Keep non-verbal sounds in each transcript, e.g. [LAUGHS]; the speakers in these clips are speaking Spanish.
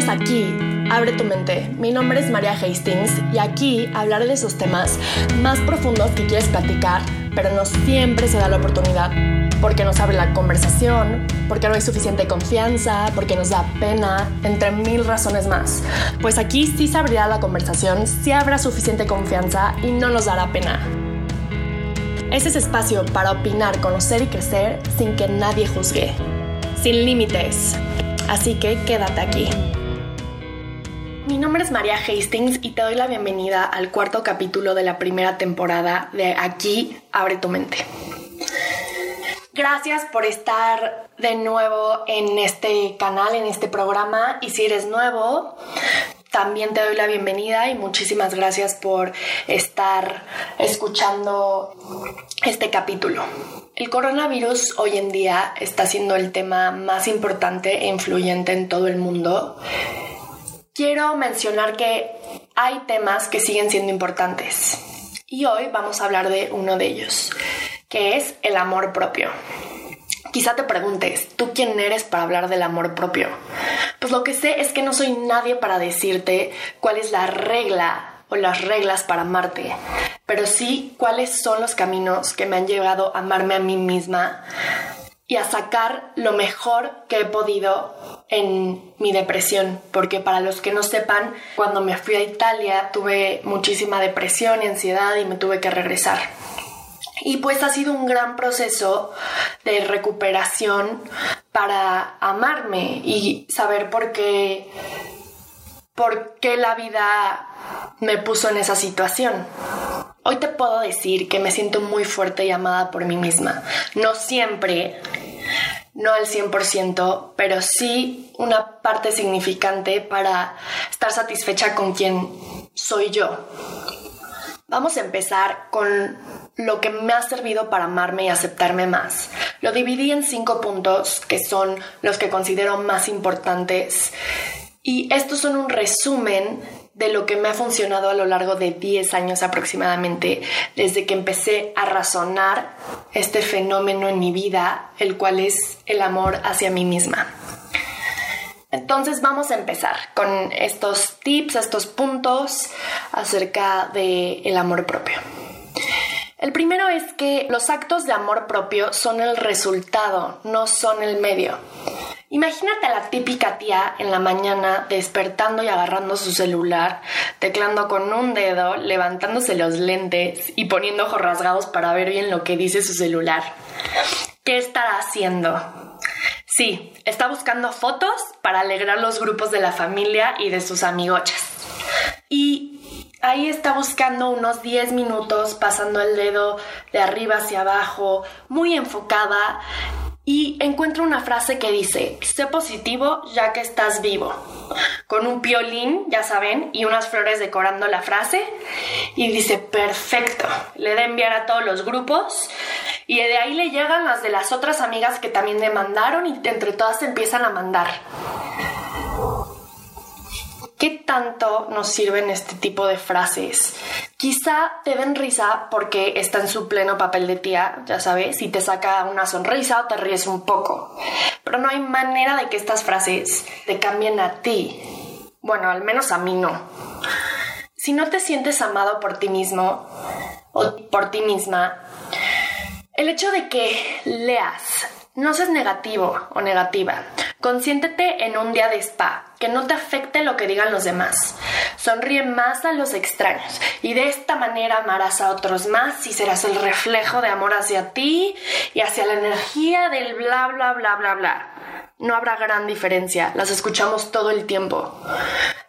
Bienvenidos aquí, Abre tu mente. Mi nombre es María Hastings y aquí hablaré de esos temas más profundos que quieres platicar, pero no siempre se da la oportunidad. Porque nos abre la conversación, porque no hay suficiente confianza, porque nos da pena, entre mil razones más. Pues aquí sí se abrirá la conversación, sí habrá suficiente confianza y no nos dará pena. Es ese espacio para opinar, conocer y crecer sin que nadie juzgue. Sin límites. Así que quédate aquí. Mi nombre es María Hastings y te doy la bienvenida al cuarto capítulo de la primera temporada de Aquí Abre tu mente. Gracias por estar de nuevo en este canal, en este programa y si eres nuevo, también te doy la bienvenida y muchísimas gracias por estar escuchando este capítulo. El coronavirus hoy en día está siendo el tema más importante e influyente en todo el mundo quiero mencionar que hay temas que siguen siendo importantes. Y hoy vamos a hablar de uno de ellos, que es el amor propio. Quizá te preguntes, ¿tú quién eres para hablar del amor propio? Pues lo que sé es que no soy nadie para decirte cuál es la regla o las reglas para amarte, pero sí cuáles son los caminos que me han llevado a amarme a mí misma y a sacar lo mejor que he podido en mi depresión, porque para los que no sepan, cuando me fui a Italia tuve muchísima depresión y ansiedad y me tuve que regresar. Y pues ha sido un gran proceso de recuperación para amarme y saber por qué por qué la vida me puso en esa situación. Hoy te puedo decir que me siento muy fuerte y amada por mí misma. No siempre, no al 100%, pero sí una parte significante para estar satisfecha con quien soy yo. Vamos a empezar con lo que me ha servido para amarme y aceptarme más. Lo dividí en cinco puntos que son los que considero más importantes y estos son un resumen de lo que me ha funcionado a lo largo de 10 años aproximadamente, desde que empecé a razonar este fenómeno en mi vida, el cual es el amor hacia mí misma. Entonces vamos a empezar con estos tips, estos puntos acerca del el amor propio. El primero es que los actos de amor propio son el resultado, no son el medio. Imagínate a la típica tía en la mañana despertando y agarrando su celular, teclando con un dedo, levantándose los lentes y poniendo ojos rasgados para ver bien lo que dice su celular. ¿Qué estará haciendo? Sí, está buscando fotos para alegrar los grupos de la familia y de sus amigochas. Y ahí está buscando unos 10 minutos, pasando el dedo de arriba hacia abajo, muy enfocada, y encuentra una frase que dice, sé positivo ya que estás vivo, con un piolín, ya saben, y unas flores decorando la frase, y dice, perfecto, le da enviar a todos los grupos, y de ahí le llegan las de las otras amigas que también le mandaron, y entre todas empiezan a mandar. ¿Qué tanto nos sirven este tipo de frases? Quizá te den risa porque está en su pleno papel de tía, ya sabes, y te saca una sonrisa o te ríes un poco. Pero no hay manera de que estas frases te cambien a ti. Bueno, al menos a mí no. Si no te sientes amado por ti mismo o por ti misma, el hecho de que leas no seas negativo o negativa. Consiéntete en un día de spa, que no te afecte lo que digan los demás. Sonríe más a los extraños y de esta manera amarás a otros más y serás el reflejo de amor hacia ti y hacia la energía del bla bla bla bla bla. No habrá gran diferencia, las escuchamos todo el tiempo.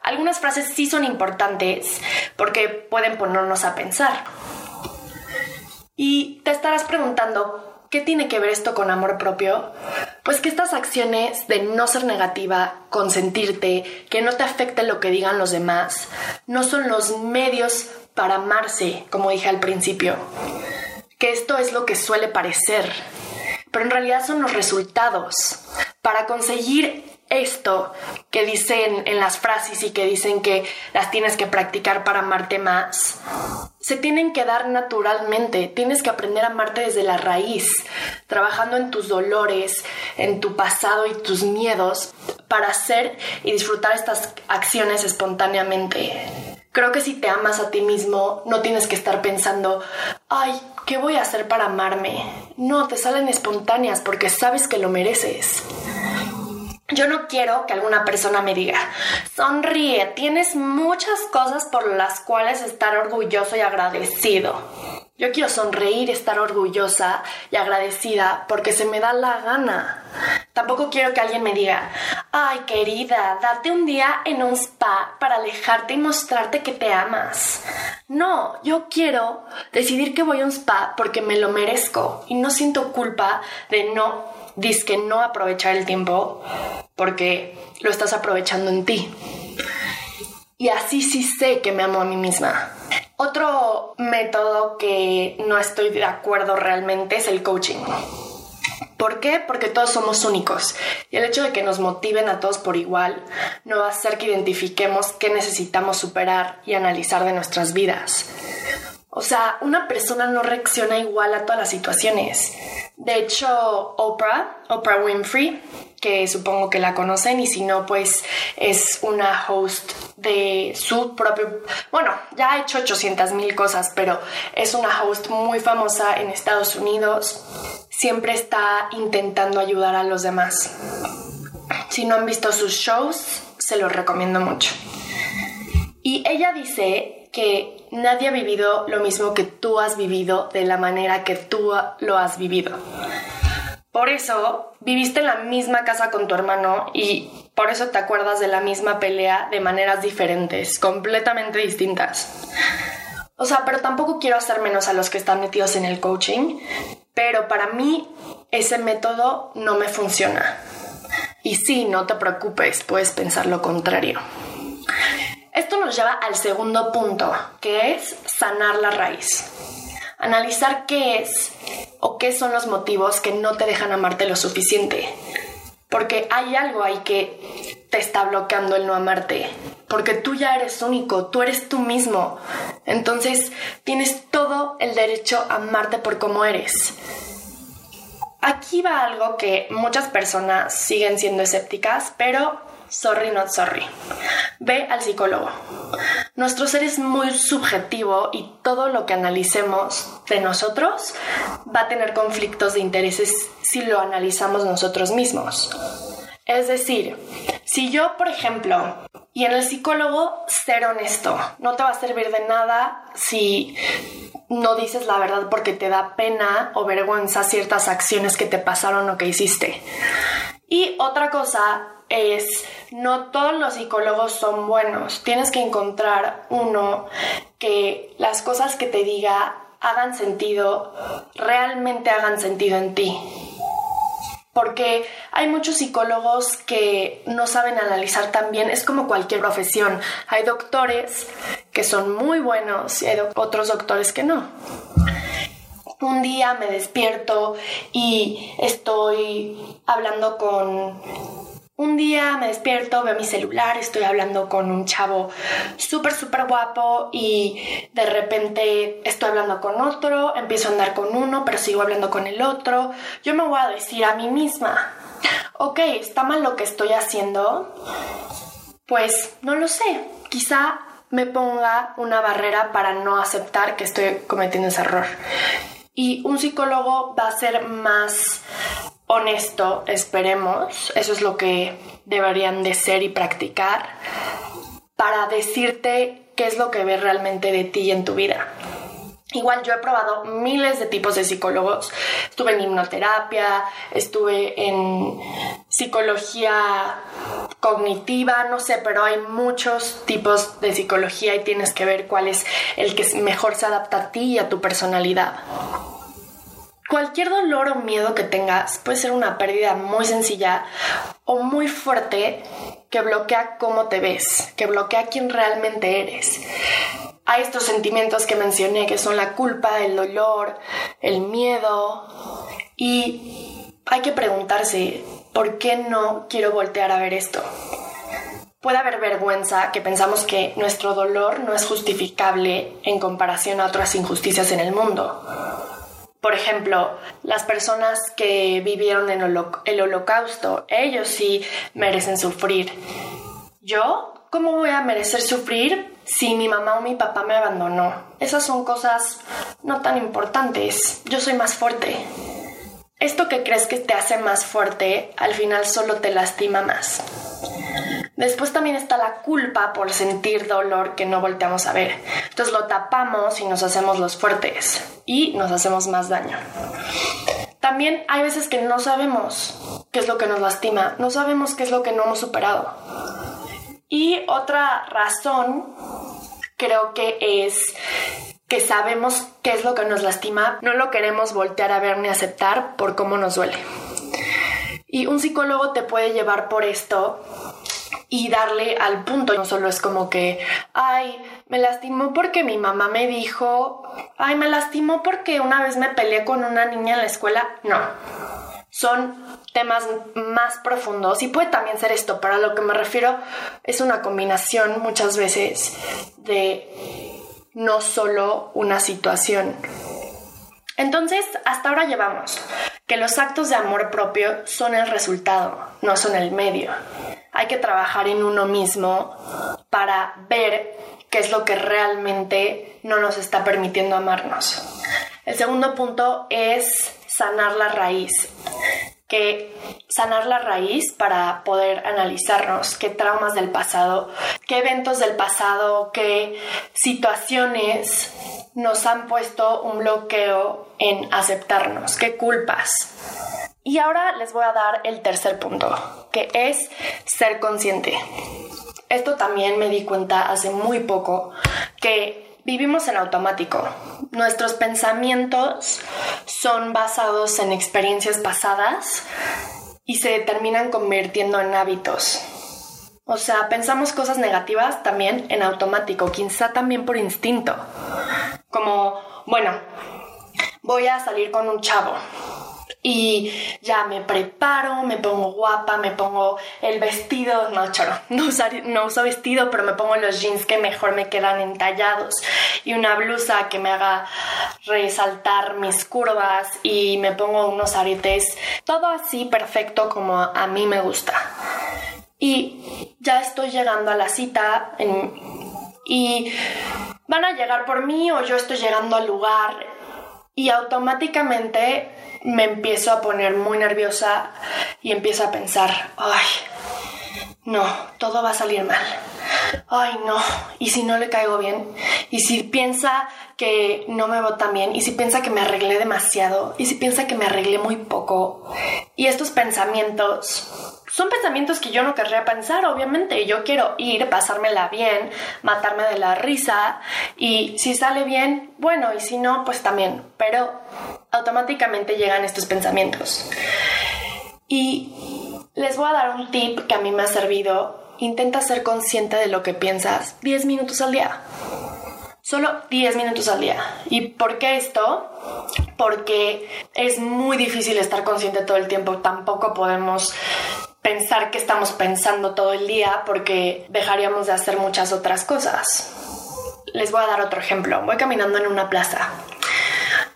Algunas frases sí son importantes porque pueden ponernos a pensar. Y te estarás preguntando, ¿Qué tiene que ver esto con amor propio? Pues que estas acciones de no ser negativa, consentirte, que no te afecte lo que digan los demás, no son los medios para amarse, como dije al principio. Que esto es lo que suele parecer, pero en realidad son los resultados. Para conseguir esto que dicen en las frases y que dicen que las tienes que practicar para amarte más, se tienen que dar naturalmente. Tienes que aprender a amarte desde la raíz, trabajando en tus dolores, en tu pasado y tus miedos para hacer y disfrutar estas acciones espontáneamente. Creo que si te amas a ti mismo, no tienes que estar pensando, ay, ¿qué voy a hacer para amarme? No, te salen espontáneas porque sabes que lo mereces. Yo no quiero que alguna persona me diga, sonríe, tienes muchas cosas por las cuales estar orgulloso y agradecido. Yo quiero sonreír, estar orgullosa y agradecida porque se me da la gana. Tampoco quiero que alguien me diga, ay querida, date un día en un spa para alejarte y mostrarte que te amas. No, yo quiero decidir que voy a un spa porque me lo merezco y no siento culpa de no que no aprovechar el tiempo porque lo estás aprovechando en ti. Y así sí sé que me amo a mí misma. Otro método que no estoy de acuerdo realmente es el coaching. ¿Por qué? Porque todos somos únicos y el hecho de que nos motiven a todos por igual no va a hacer que identifiquemos qué necesitamos superar y analizar de nuestras vidas. O sea, una persona no reacciona igual a todas las situaciones. De hecho, Oprah, Oprah Winfrey, que supongo que la conocen y si no, pues es una host de su propio... Bueno, ya ha hecho 800 mil cosas, pero es una host muy famosa en Estados Unidos. Siempre está intentando ayudar a los demás. Si no han visto sus shows, se los recomiendo mucho. Y ella dice que nadie ha vivido lo mismo que tú has vivido de la manera que tú lo has vivido. Por eso viviste en la misma casa con tu hermano y por eso te acuerdas de la misma pelea de maneras diferentes, completamente distintas. O sea, pero tampoco quiero hacer menos a los que están metidos en el coaching, pero para mí ese método no me funciona. Y sí, no te preocupes, puedes pensar lo contrario. Esto nos lleva al segundo punto, que es sanar la raíz. Analizar qué es o qué son los motivos que no te dejan amarte lo suficiente. Porque hay algo ahí que te está bloqueando el no amarte. Porque tú ya eres único, tú eres tú mismo. Entonces tienes todo el derecho a amarte por cómo eres. Aquí va algo que muchas personas siguen siendo escépticas, pero sorry not sorry. Ve al psicólogo. Nuestro ser es muy subjetivo y todo lo que analicemos de nosotros va a tener conflictos de intereses si lo analizamos nosotros mismos. Es decir, si yo, por ejemplo, y en el psicólogo, ser honesto, no te va a servir de nada si no dices la verdad porque te da pena o vergüenza ciertas acciones que te pasaron o que hiciste. Y otra cosa es, no todos los psicólogos son buenos. Tienes que encontrar uno que las cosas que te diga hagan sentido, realmente hagan sentido en ti. Porque hay muchos psicólogos que no saben analizar tan bien, es como cualquier profesión. Hay doctores que son muy buenos y hay otros doctores que no. Un día me despierto y estoy hablando con un día me despierto, veo mi celular, estoy hablando con un chavo súper, súper guapo y de repente estoy hablando con otro, empiezo a andar con uno, pero sigo hablando con el otro. Yo me voy a decir a mí misma, ok, ¿está mal lo que estoy haciendo? Pues no lo sé, quizá me ponga una barrera para no aceptar que estoy cometiendo ese error. Y un psicólogo va a ser más honesto, esperemos, eso es lo que deberían de ser y practicar para decirte qué es lo que ves realmente de ti en tu vida. Igual yo he probado miles de tipos de psicólogos. Estuve en hipnoterapia, estuve en psicología cognitiva, no sé, pero hay muchos tipos de psicología y tienes que ver cuál es el que mejor se adapta a ti y a tu personalidad. Cualquier dolor o miedo que tengas puede ser una pérdida muy sencilla o muy fuerte que bloquea cómo te ves, que bloquea quién realmente eres. Hay estos sentimientos que mencioné que son la culpa, el dolor, el miedo y hay que preguntarse, ¿por qué no quiero voltear a ver esto? Puede haber vergüenza que pensamos que nuestro dolor no es justificable en comparación a otras injusticias en el mundo. Por ejemplo, las personas que vivieron en el holocausto, ellos sí merecen sufrir. ¿Yo? ¿Cómo voy a merecer sufrir si mi mamá o mi papá me abandonó? Esas son cosas no tan importantes. Yo soy más fuerte. Esto que crees que te hace más fuerte, al final solo te lastima más. Después también está la culpa por sentir dolor que no volteamos a ver. Entonces lo tapamos y nos hacemos los fuertes y nos hacemos más daño. También hay veces que no sabemos qué es lo que nos lastima, no sabemos qué es lo que no hemos superado. Y otra razón creo que es que sabemos qué es lo que nos lastima, no lo queremos voltear a ver ni aceptar por cómo nos duele. Y un psicólogo te puede llevar por esto y darle al punto. No solo es como que, ay, me lastimó porque mi mamá me dijo, ay, me lastimó porque una vez me peleé con una niña en la escuela. No, son temas más profundos y puede también ser esto, pero a lo que me refiero es una combinación muchas veces de no solo una situación. Entonces, hasta ahora llevamos que los actos de amor propio son el resultado, no son el medio hay que trabajar en uno mismo para ver qué es lo que realmente no nos está permitiendo amarnos. El segundo punto es sanar la raíz que sanar la raíz para poder analizarnos qué traumas del pasado, qué eventos del pasado, qué situaciones nos han puesto un bloqueo en aceptarnos, qué culpas. Y ahora les voy a dar el tercer punto, que es ser consciente. Esto también me di cuenta hace muy poco que vivimos en automático. Nuestros pensamientos son basados en experiencias pasadas y se terminan convirtiendo en hábitos. O sea, pensamos cosas negativas también en automático, quizá también por instinto. Como, bueno, voy a salir con un chavo y ya me preparo, me pongo guapa, me pongo el vestido, no choro, [LAUGHS] no, no uso vestido, pero me pongo los jeans que mejor me quedan entallados y una blusa que me haga resaltar mis curvas y me pongo unos aretes, todo así perfecto como a mí me gusta. Y ya estoy llegando a la cita y van a llegar por mí o yo estoy llegando al lugar y automáticamente me empiezo a poner muy nerviosa y empiezo a pensar, ay, no, todo va a salir mal. Ay, no, y si no le caigo bien, y si piensa que no me vota bien, y si piensa que me arreglé demasiado, y si piensa que me arreglé muy poco. Y estos pensamientos son pensamientos que yo no querría pensar, obviamente. Yo quiero ir, pasármela bien, matarme de la risa y si sale bien, bueno, y si no, pues también. Pero automáticamente llegan estos pensamientos. Y les voy a dar un tip que a mí me ha servido. Intenta ser consciente de lo que piensas 10 minutos al día. Solo 10 minutos al día. ¿Y por qué esto? Porque es muy difícil estar consciente todo el tiempo. Tampoco podemos pensar que estamos pensando todo el día porque dejaríamos de hacer muchas otras cosas. Les voy a dar otro ejemplo. Voy caminando en una plaza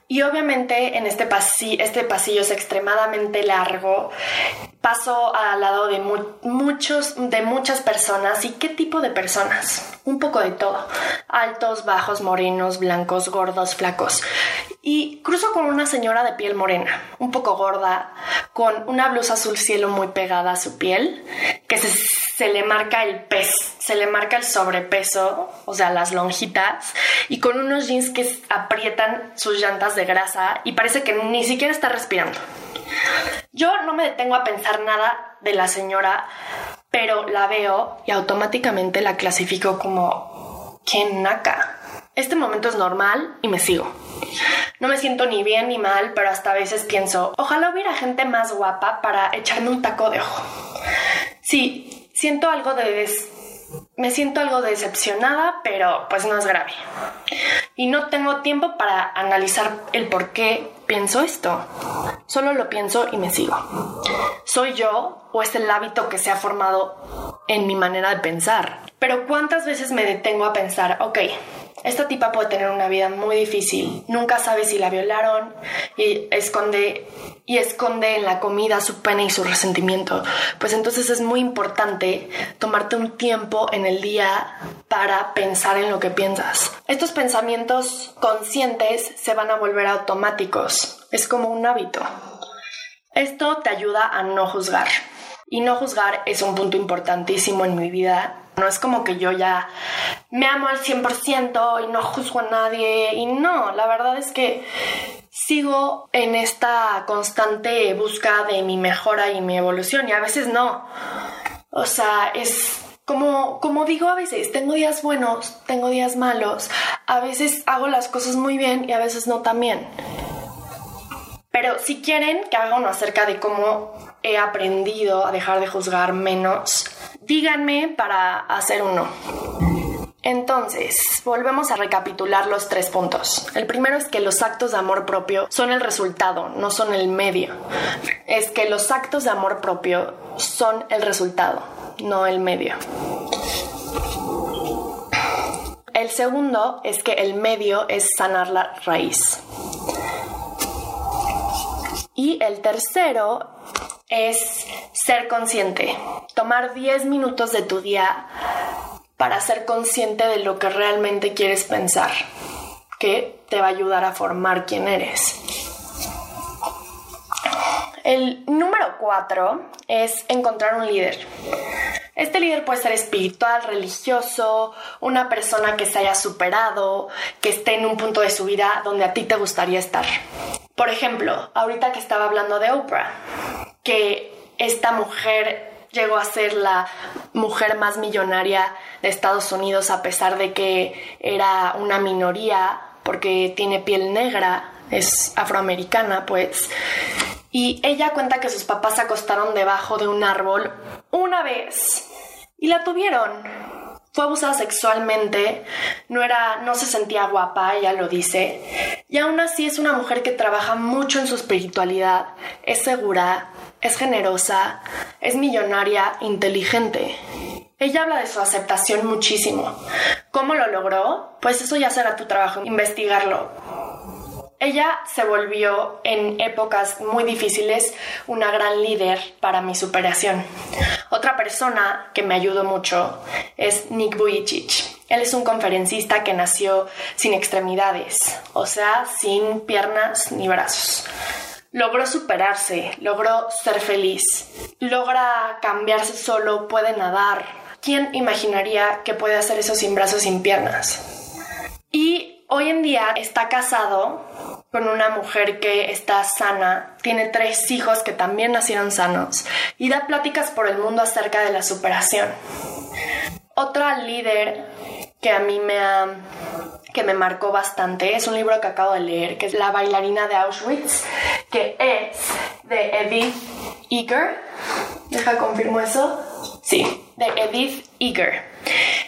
y obviamente en este pasillo, este pasillo es extremadamente largo. Paso al lado de muchos, de muchas personas. ¿Y qué tipo de personas? Un poco de todo. Altos, bajos, morenos, blancos, gordos, flacos. Y cruzo con una señora de piel morena, un poco gorda, con una blusa azul cielo muy pegada a su piel, que se, le marca el peso, se le marca el sobrepeso, o sea, las lonjitas, y con unos jeans que aprietan sus llantas de grasa y parece que ni siquiera está respirando. Yo no me detengo a pensar nada de la señora, pero la veo y automáticamente la clasifico como ¡qué naca! Este momento es normal y me sigo. No me siento ni bien ni mal, pero hasta a veces pienso, ojalá hubiera gente más guapa para echarme un taco de ojo. Sí, siento algo de me siento algo decepcionada, pero pues no es grave. Y no tengo tiempo para analizar el por qué pienso esto. Solo lo pienso y me sigo. ¿Soy yo o es el hábito que se ha formado en mi manera de pensar? Pero ¿cuántas veces me detengo a pensar, ok, esta tipa puede tener una vida muy difícil, nunca sabe si la violaron y esconde y esconde en la comida su pena y su resentimiento. Pues entonces es muy importante tomarte un tiempo en el día para pensar en lo que piensas. Estos pensamientos conscientes se van a volver automáticos. Es como un hábito. Esto te ayuda a no juzgar. Y no juzgar es un punto importantísimo en mi vida no es como que yo ya me amo al 100% y no juzgo a nadie. Y no, la verdad es que sigo en esta constante búsqueda de mi mejora y mi evolución. Y a veces no. O sea, es como, como digo a veces, tengo días buenos, tengo días malos. A veces hago las cosas muy bien y a veces no tan bien. Pero si quieren que haga uno acerca de cómo he aprendido a dejar de juzgar menos, díganme para hacer uno. Entonces, volvemos a recapitular los tres puntos. El primero es que los actos de amor propio son el resultado, no son el medio. Es que los actos de amor propio son el resultado, no el medio. El segundo es que el medio es sanar la raíz. Y el tercero es ser consciente, tomar 10 minutos de tu día para ser consciente de lo que realmente quieres pensar, que te va a ayudar a formar quién eres. El número 4 es encontrar un líder. Este líder puede ser espiritual, religioso, una persona que se haya superado, que esté en un punto de su vida donde a ti te gustaría estar. Por ejemplo, ahorita que estaba hablando de Oprah, que esta mujer llegó a ser la mujer más millonaria de Estados Unidos a pesar de que era una minoría porque tiene piel negra, es afroamericana, pues. Y ella cuenta que sus papás se acostaron debajo de un árbol una vez y la tuvieron. Fue abusada sexualmente, no era, no se sentía guapa, ella lo dice. Y aún así es una mujer que trabaja mucho en su espiritualidad, es segura, es generosa, es millonaria, inteligente. Ella habla de su aceptación muchísimo. ¿Cómo lo logró? Pues eso ya será tu trabajo, investigarlo. Ella se volvió en épocas muy difíciles una gran líder para mi superación. Otra persona que me ayudó mucho es Nick Vujicic. Él es un conferencista que nació sin extremidades, o sea, sin piernas ni brazos logró superarse, logró ser feliz, logra cambiarse solo, puede nadar. ¿Quién imaginaría que puede hacer eso sin brazos, sin piernas? Y hoy en día está casado con una mujer que está sana, tiene tres hijos que también nacieron sanos y da pláticas por el mundo acerca de la superación. Otra líder que a mí me ha que me marcó bastante. Es un libro que acabo de leer, que es La bailarina de Auschwitz, que es de Edith Eger. Deja, confirmo eso. Sí, de Edith Eger.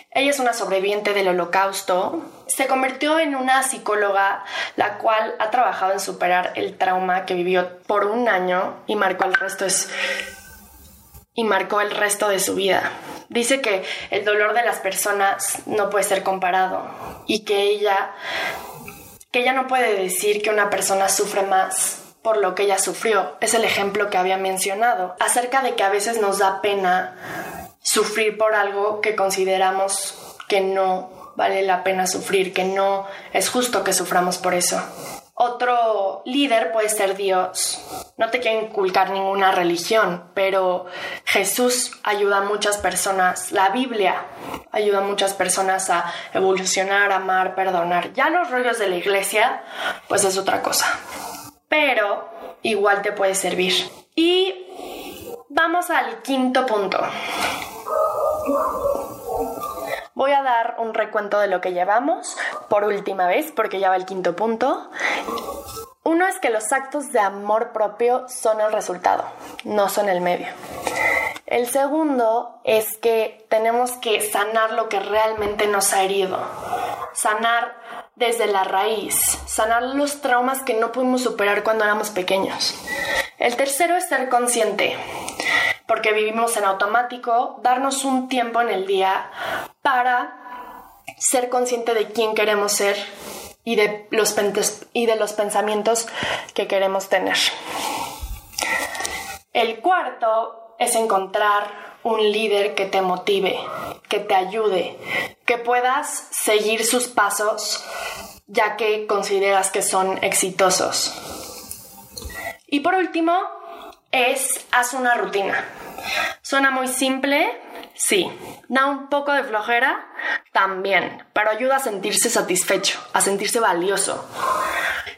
Ella es una sobreviviente del holocausto. Se convirtió en una psicóloga, la cual ha trabajado en superar el trauma que vivió por un año y marcó el resto de y marcó el resto de su vida. Dice que el dolor de las personas no puede ser comparado y que ella que ella no puede decir que una persona sufre más por lo que ella sufrió. Es el ejemplo que había mencionado acerca de que a veces nos da pena sufrir por algo que consideramos que no vale la pena sufrir, que no es justo que suframos por eso. Otro líder puede ser Dios. No te quiero inculcar ninguna religión, pero Jesús ayuda a muchas personas. La Biblia ayuda a muchas personas a evolucionar, amar, perdonar. Ya los rollos de la iglesia, pues es otra cosa. Pero igual te puede servir. Y vamos al quinto punto. Voy a dar un recuento de lo que llevamos por última vez, porque ya va el quinto punto. Uno es que los actos de amor propio son el resultado, no son el medio. El segundo es que tenemos que sanar lo que realmente nos ha herido, sanar desde la raíz, sanar los traumas que no pudimos superar cuando éramos pequeños. El tercero es ser consciente, porque vivimos en automático, darnos un tiempo en el día para ser consciente de quién queremos ser y de los, y de los pensamientos que queremos tener. El cuarto es encontrar un líder que te motive, que te ayude, que puedas seguir sus pasos ya que consideras que son exitosos. Y por último, es haz una rutina. Suena muy simple, sí. Da un poco de flojera, también, pero ayuda a sentirse satisfecho, a sentirse valioso.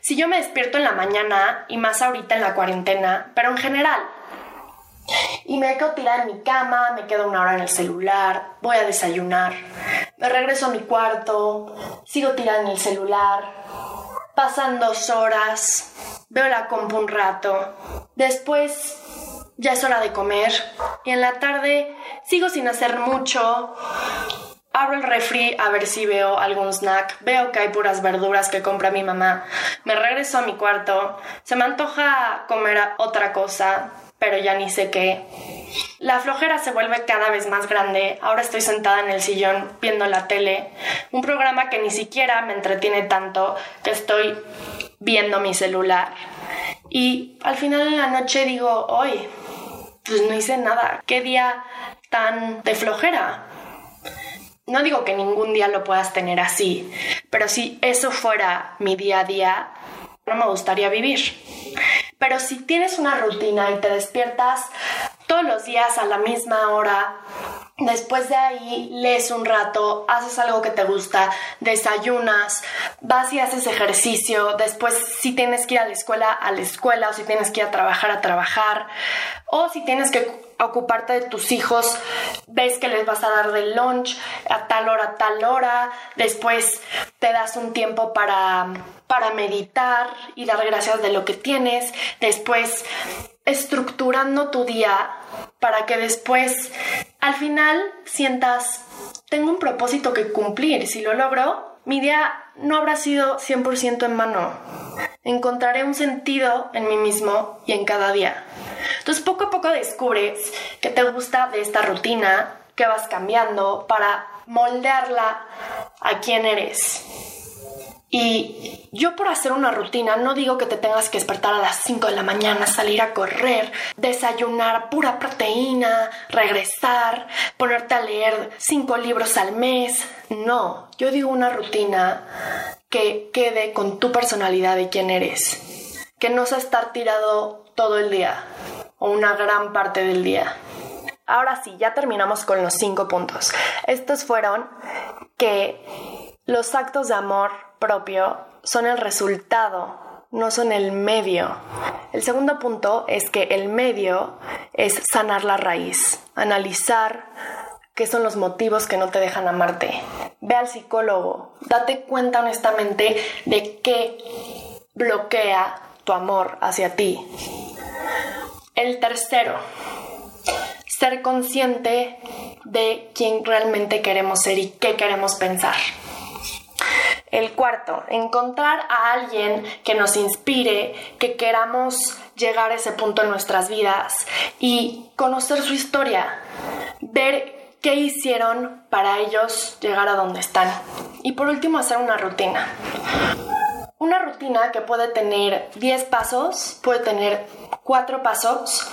Si yo me despierto en la mañana, y más ahorita en la cuarentena, pero en general, y me quedo tirada en mi cama, me quedo una hora en el celular, voy a desayunar, me regreso a mi cuarto, sigo tirada en el celular, pasan dos horas, veo la compu un rato, después ya es hora de comer y en la tarde sigo sin hacer mucho. Abro el refri a ver si veo algún snack, veo que hay puras verduras que compra mi mamá, me regreso a mi cuarto, se me antoja comer otra cosa, pero ya ni sé qué. La flojera se vuelve cada vez más grande. Ahora estoy sentada en el sillón viendo la tele, un programa que ni siquiera me entretiene tanto que estoy viendo mi celular. Y al final de la noche digo, hoy, pues no hice nada. ¿Qué día tan de flojera? No digo que ningún día lo puedas tener así, pero si eso fuera mi día a día, no me gustaría vivir. Pero si tienes una rutina y te despiertas todos los días a la misma hora, después de ahí lees un rato, haces algo que te gusta, desayunas, vas y haces ejercicio, después si tienes que ir a la escuela, a la escuela, o si tienes que ir a trabajar, a trabajar, o si tienes que ocuparte de tus hijos, ves que les vas a dar de lunch a tal hora, a tal hora, después te das un tiempo para, para meditar y dar gracias de lo que tienes, después estructurando tu día para que después al final sientas, tengo un propósito que cumplir, si lo logro, mi día no habrá sido 100% en mano. Encontraré un sentido en mí mismo y en cada día. Entonces poco a poco descubres que te gusta de esta rutina, que vas cambiando para moldearla a quién eres. Y yo por hacer una rutina no digo que te tengas que despertar a las 5 de la mañana, salir a correr, desayunar pura proteína, regresar, ponerte a leer 5 libros al mes. No, yo digo una rutina que quede con tu personalidad y quién eres. Que no sea estar tirado todo el día o una gran parte del día. Ahora sí, ya terminamos con los cinco puntos. Estos fueron que los actos de amor propio son el resultado, no son el medio. El segundo punto es que el medio es sanar la raíz, analizar qué son los motivos que no te dejan amarte. Ve al psicólogo, date cuenta honestamente de qué bloquea tu amor hacia ti. El tercero, ser consciente de quién realmente queremos ser y qué queremos pensar. El cuarto, encontrar a alguien que nos inspire, que queramos llegar a ese punto en nuestras vidas y conocer su historia, ver qué hicieron para ellos llegar a donde están. Y por último, hacer una rutina. Una rutina que puede tener 10 pasos, puede tener 4 pasos,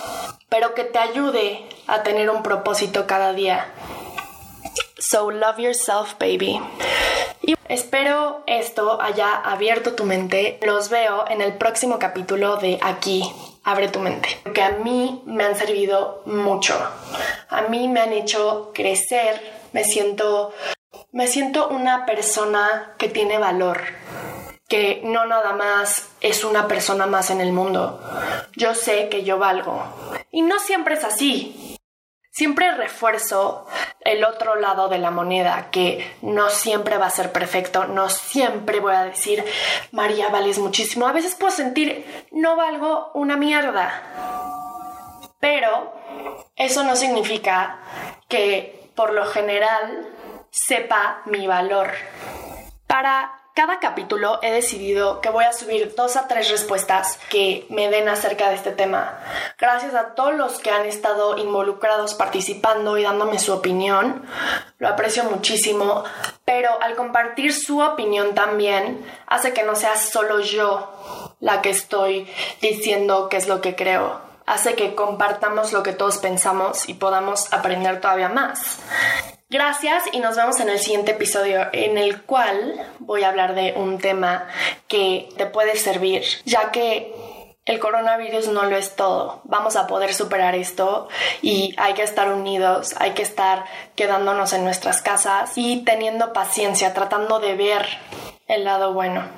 pero que te ayude a tener un propósito cada día. So love yourself, baby. Y espero esto haya abierto tu mente. Los veo en el próximo capítulo de Aquí, Abre tu mente. Que a mí me han servido mucho. A mí me han hecho crecer. Me siento, me siento una persona que tiene valor. Que no nada más es una persona más en el mundo. Yo sé que yo valgo. Y no siempre es así siempre refuerzo el otro lado de la moneda, que no siempre va a ser perfecto, no siempre voy a decir, María, vales muchísimo. A veces puedo sentir, no valgo una mierda. Pero eso no significa que por lo general sepa mi valor. Para cada capítulo he decidido que voy a subir dos a tres respuestas que me den acerca de este tema. Gracias a todos los que han estado involucrados participando y dándome su opinión. Lo aprecio muchísimo, pero al compartir su opinión también hace que no sea solo yo la que estoy diciendo qué es lo que creo hace que compartamos lo que todos pensamos y podamos aprender todavía más. Gracias y nos vemos en el siguiente episodio en el cual voy a hablar de un tema que te puede servir, ya que el coronavirus no lo es todo. Vamos a poder superar esto y hay que estar unidos, hay que estar quedándonos en nuestras casas y teniendo paciencia, tratando de ver el lado bueno.